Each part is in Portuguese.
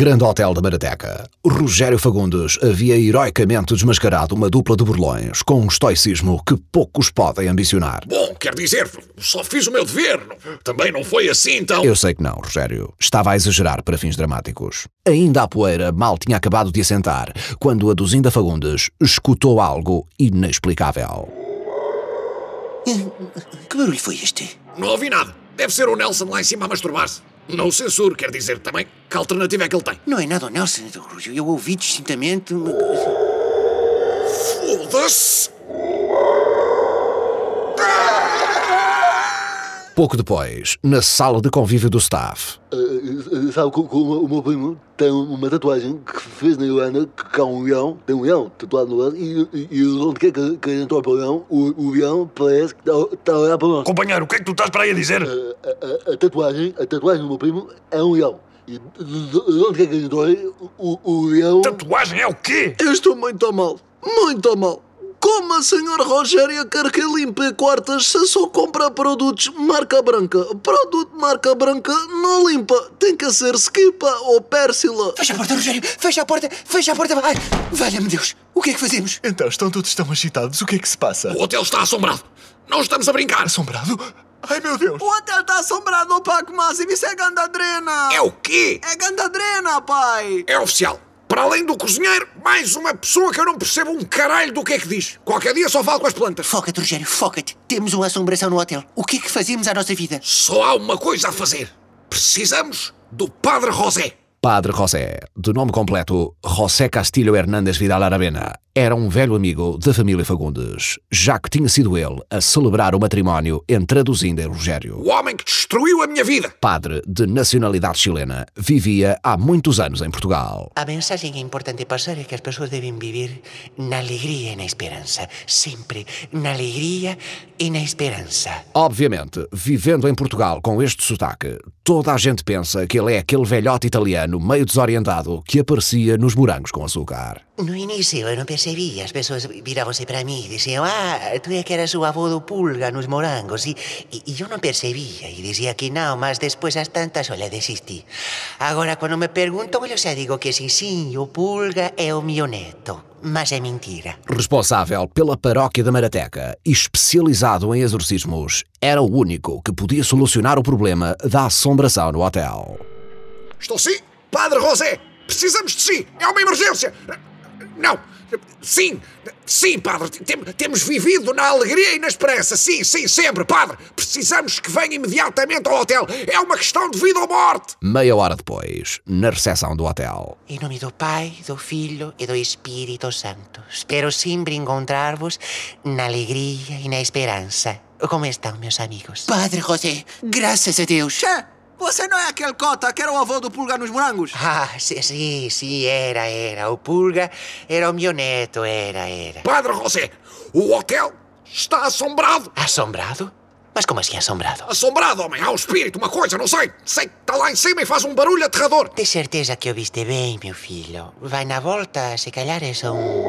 Grande Hotel da Marateca. Rogério Fagundes havia heroicamente desmascarado uma dupla de burlões com um estoicismo que poucos podem ambicionar. Bom, quer dizer, só fiz o meu dever. Também não foi assim, então. Eu sei que não, Rogério. Estava a exagerar para fins dramáticos. Ainda a poeira mal tinha acabado de assentar quando a Duzinda Fagundes escutou algo inexplicável. Que barulho foi este? Não ouvi nada. Deve ser o Nelson lá em cima a masturbar-se. Não o censuro, quer dizer também que alternativa é que ele tem. Não é nada o Nelson, eu ouvi distintamente. Foda-se! Pouco depois, na sala de convívio do staff. Uh, sabe que o, meu primo tem uma tatuagem que fez na Irlanda que há um leão, tem um leão tatuado no braço e, e, e onde quer que, que ele entrou para o leão, o, o leão parece que está, está a olhar para nós. Companheiro, o que é que tu estás para aí a dizer? Uh, a, a, a, tatuagem, a tatuagem do meu primo é um leão. E de onde quer que ele entrou, o, o leão... Tatuagem é o quê? Eu estou muito mal, muito mal. Como a senhora Rogéria quer que limpe quartas se só compra produtos marca branca? Produto marca branca não limpa. Tem que ser Skipa ou Pérsila. Fecha a porta, Rogério. Fecha a porta. Fecha a porta. Ai, valha-me Deus. O que é que fazemos? Então, estão todos tão agitados. O que é que se passa? O hotel está assombrado. Não estamos a brincar. Assombrado? Ai, meu Deus. O hotel está assombrado, Paco Máximo. Isso é gandadrena. É o quê? É gandadrena, pai. É oficial. Para além do cozinheiro, mais uma pessoa que eu não percebo um caralho do que é que diz. Qualquer dia só falo com as plantas. Foca-te, Rogério, foca-te. Temos uma assombração no hotel. O que é que fazemos à nossa vida? Só há uma coisa a fazer. Precisamos do Padre José. Padre José, de nome completo José Castilho Hernández Vidal Aravena, era um velho amigo da família Fagundes, já que tinha sido ele a celebrar o matrimónio entre a Duzinda e Rogério. O homem que destruiu a minha vida! Padre de nacionalidade chilena, vivia há muitos anos em Portugal. A mensagem é importante passar é que as pessoas devem viver na alegria e na esperança. Sempre na alegria e na esperança. Obviamente, vivendo em Portugal com este sotaque, toda a gente pensa que ele é aquele velhote italiano meio desorientado que aparecia nos morangos com açúcar. No início eu não percebia, as pessoas viravam-se para mim e diziam Ah, tu é que eras o avô do Pulga nos morangos e, e, e eu não percebia e dizia que não, mas depois às tantas, olha, desisti. Agora quando me perguntam eu já digo que sim, sim, o Pulga é o meu neto. Mas é mentira. Responsável pela paróquia da Marateca e especializado em exorcismos, era o único que podia solucionar o problema da assombração no hotel. Estou sim, Padre José! Precisamos de si! É uma emergência! Não! Sim! Sim, padre! Tem, temos vivido na alegria e na esperança! Sim, sim, sempre, padre! Precisamos que venha imediatamente ao hotel! É uma questão de vida ou morte! Meia hora depois, na recepção do hotel. Em nome do Pai, do Filho e do Espírito Santo, espero sempre encontrar-vos na alegria e na esperança. Como estão, meus amigos? Padre José, graças a Deus! Che, você não é aquele cota que era o avô do Pulga nos morangos? Ah, sim, sim, sim, era, era. O Pulga era o meu neto, era, era. Padre José, o hotel está assombrado! Assombrado? Mas como assim assombrado? Assombrado, homem! Há um espírito, uma coisa, não sei! Sei que está lá em cima e faz um barulho aterrador! De certeza que ouviste bem, meu filho. Vai na volta, se calhar é só um...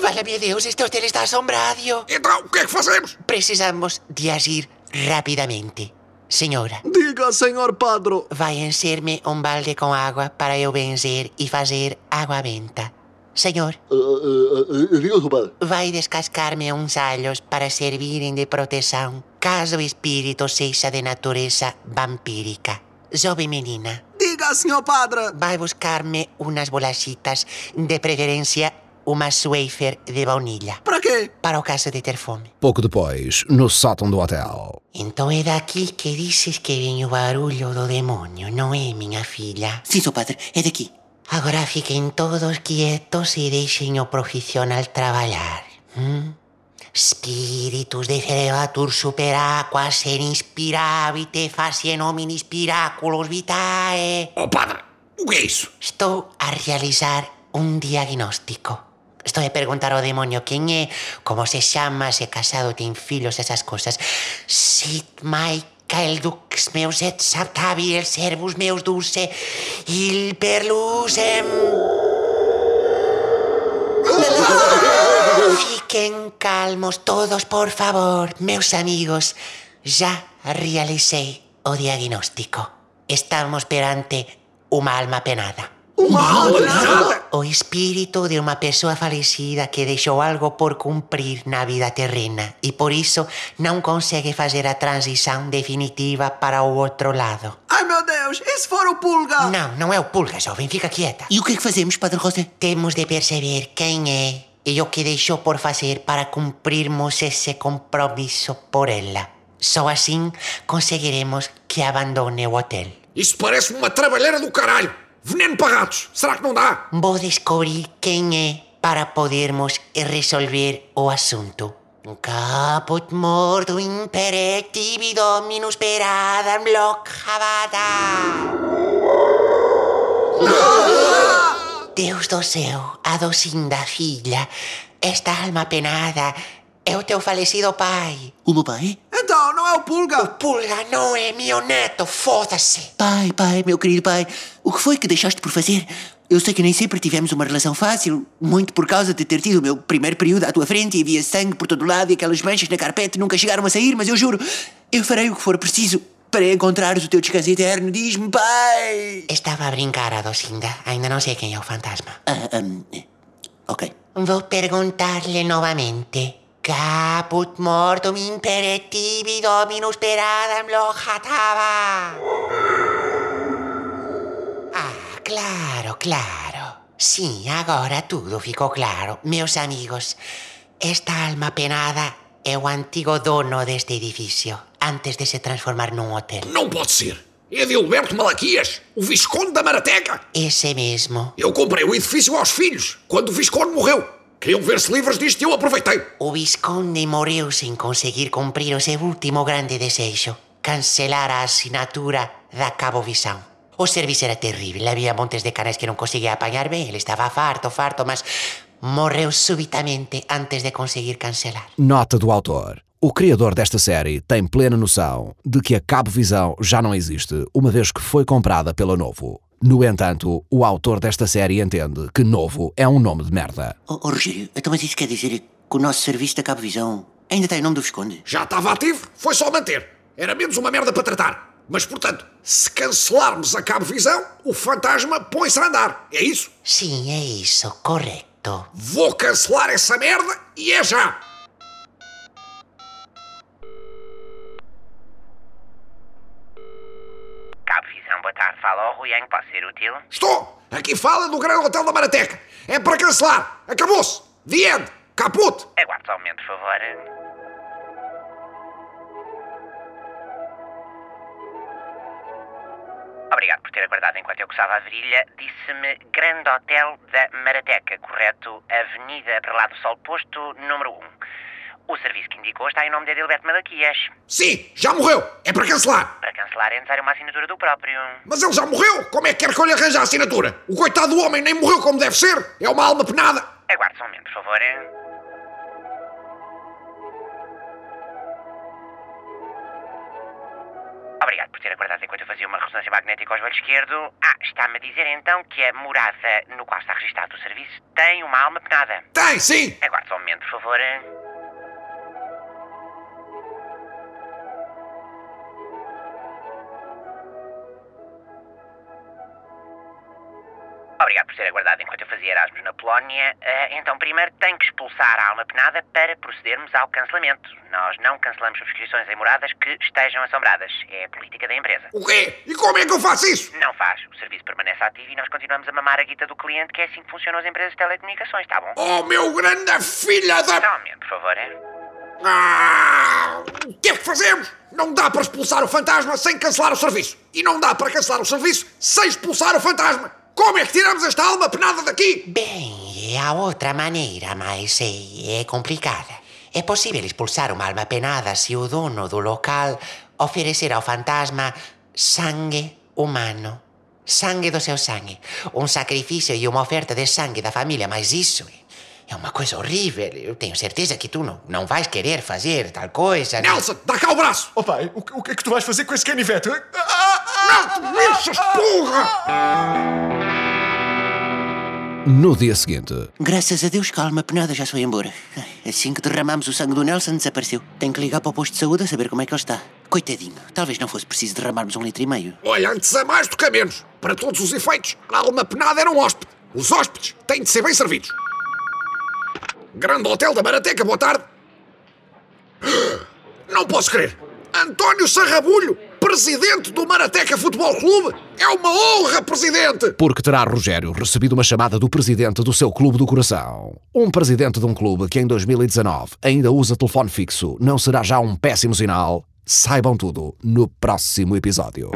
Valha-me Deus, este hotel está assombrado. Então, o que é que fazemos? Precisamos de agir rapidamente. Senhora. Diga, senhor padre. Vai encher-me um balde com água para eu benzer e fazer água benta. Senhor. Uh, uh, uh, diga, padre. Vai descascar-me uns alhos para servirem de proteção caso o espírito seja de natureza vampírica. Jovem menina. Diga, senhor padre. Vai buscar-me umas bolachitas, de preferência uma wafer de baunilha. Para quê? Para o caso de ter fome. Pouco depois, no sótão do hotel. Então é daqui que dizes que vem o barulho do demônio, não é, minha filha? Sim, seu padre, é daqui. Agora fiquem todos quietos e deixem o profissional trabalhar. Hum? Spiritus de cerebatur super aqua ser inspirabite facien hominis piraculos vitae. Oh, padre, o que é isso? Estou a realizar um diagnóstico. Estou a perguntar ao demonio quen é, como se chama, se casado, ten filhos, esas cosas. Sit Michael dux meus et saptabi el servus meus dulce il perlusem. Fiquen calmos todos, por favor, meus amigos. Já realicei o diagnóstico. Estamos perante uma alma penada. Uma penada? O espírito de uma pessoa falecida que deixou algo por cumprir na vida terrena e por isso não consegue fazer a transição definitiva para o outro lado. Ai meu Deus, e se for o Pulga? Não, não é o pulga, jovem, fica quieta. E o que é que fazemos, Padre José? Temos de perceber quem é e o que deixou por fazer para cumprirmos esse compromisso por ela. Só assim conseguiremos que abandone o hotel. Isso parece-me uma trabalheira do caralho. Veneno para ratos. Será que não dá? Vou descobrir quem é para podermos resolver o assunto. Caput morto impere tibi dominus per Adam loc Deus do céu, Adocinda, filha, esta alma penada é o teu falecido pai. O meu pai? Então, não é o Pulga? Pulga não é meu neto, foda-se. Pai, pai, meu querido pai, o que foi que deixaste por fazer? Eu sei que nem sempre tivemos uma relação fácil, muito por causa de ter tido o meu primeiro período à tua frente e havia sangue por todo lado e aquelas manchas na carpete nunca chegaram a sair, mas eu juro, eu farei o que for preciso para encontrares o teu descanso eterno. Diz-me, pai! Estava a brincar, Adocinda. Ainda não sei quem é o fantasma. Ah, hum, ok. Vou perguntar-lhe novamente. Caput mortum impere tibi dominus per Adam locatava. Ah, claro, claro. Sim, agora tudo ficou claro. Meus amigos, esta alma penada é o antigo dono deste edifício, antes de se transformar num hotel. Não pode ser. É de Alberto Malaquias, o Visconde da Marateca. Esse mesmo. Eu comprei o edifício aos filhos, quando o Visconde morreu. Queriam ver-se livres disto e eu aproveitei. O Visconde morreu sem conseguir cumprir o seu último grande desejo: cancelar a assinatura da Cabovisão. O serviço era terrível, havia montes de canais que não conseguia apanhar bem, ele estava farto, farto, mas morreu subitamente antes de conseguir cancelar. Nota do autor. O criador desta série tem plena noção de que a Cabo Visão já não existe, uma vez que foi comprada pela Novo. No entanto, o autor desta série entende que Novo é um nome de merda. Oh, oh Rogério, então mas isso quer dizer que o nosso serviço da Cabo Visão ainda tem o nome do Visconde? Já estava ativo, foi só manter. Era menos uma merda para tratar. Mas, portanto, se cancelarmos a Cabo Visão, o fantasma põe-se a andar. É isso? Sim, é isso, correto. Vou cancelar essa merda e é já. Cabo Visão, boa que posso ser útil? Estou! Aqui fala do Grande Hotel da Marateca. É para cancelar. Acabou-se. The end. Caput. Aguarde só um momento, por favor. Obrigado por ter aguardado enquanto eu coçava a virilha. Disse-me Grande Hotel da Marateca, correto? Avenida para lá do Sol Posto, número 1. O serviço que indicou está em nome de Adilberto Malaquias. Sim, já morreu. É para cancelar. Para cancelar é necessário uma assinatura do próprio. Mas ele já morreu. Como é que quer que eu lhe arranje a assinatura? O coitado do homem nem morreu como deve ser. É uma alma penada. Aguarde só um momento, por favor. Obrigado por ter aguardado enquanto eu fazia uma ressonância magnética ao joelho esquerdo. Ah, está-me a dizer então que a morada no qual está registado o serviço tem uma alma penada. Tem, sim. Aguarde só um momento, por favor. Obrigado por ter aguardado enquanto eu fazia Erasmus na Polónia. Ah, então, primeiro tem que expulsar a alma penada para procedermos ao cancelamento. Nós não cancelamos subscrições em moradas que estejam assombradas. É a política da empresa. O quê? E como é que eu faço isso? Não faz. O serviço permanece ativo e nós continuamos a mamar a guita do cliente, que é assim que funcionam as empresas de telecomunicações, tá bom? Oh, meu grande filha da... Momento, por favor. Ah, o que é que fazemos? Não dá para expulsar o fantasma sem cancelar o serviço. E não dá para cancelar o serviço sem expulsar o fantasma. Como é que tiramos esta alma penada daqui? Bem, há outra maneira, mas é, é complicada. É possível expulsar uma alma penada se o dono do local oferecer ao fantasma sangue humano. Sangue do seu sangue. Um sacrifício e uma oferta de sangue da família, mas isso é, é uma coisa horrível. Eu tenho certeza que tu não, não vais querer fazer tal coisa. não- Nelson, dá cá o braço. Oh pai, o, que- o que é que tu vais fazer com esse canivete? Não mexas, porra! No dia seguinte, Graças a Deus que a alma penada já se foi embora. Assim que derramamos o sangue do Nelson, desapareceu. Tenho que ligar para o posto de saúde a saber como é que ele está. Coitadinho, talvez não fosse preciso derramarmos um litro e meio. Olha, antes a mais do que a menos. Para todos os efeitos, a alma penada era um hóspede. Os hóspedes têm de ser bem servidos. Grande Hotel da Marateca, boa tarde. Não posso crer. António Sarrabulho, presidente do Marateca Futebol Clube. É uma honra, presidente. Porque terá Rogério recebido uma chamada do presidente do seu clube do coração. Um presidente de um clube que em 2019 ainda usa telefone fixo não será já um péssimo sinal? Saibam tudo no próximo episódio.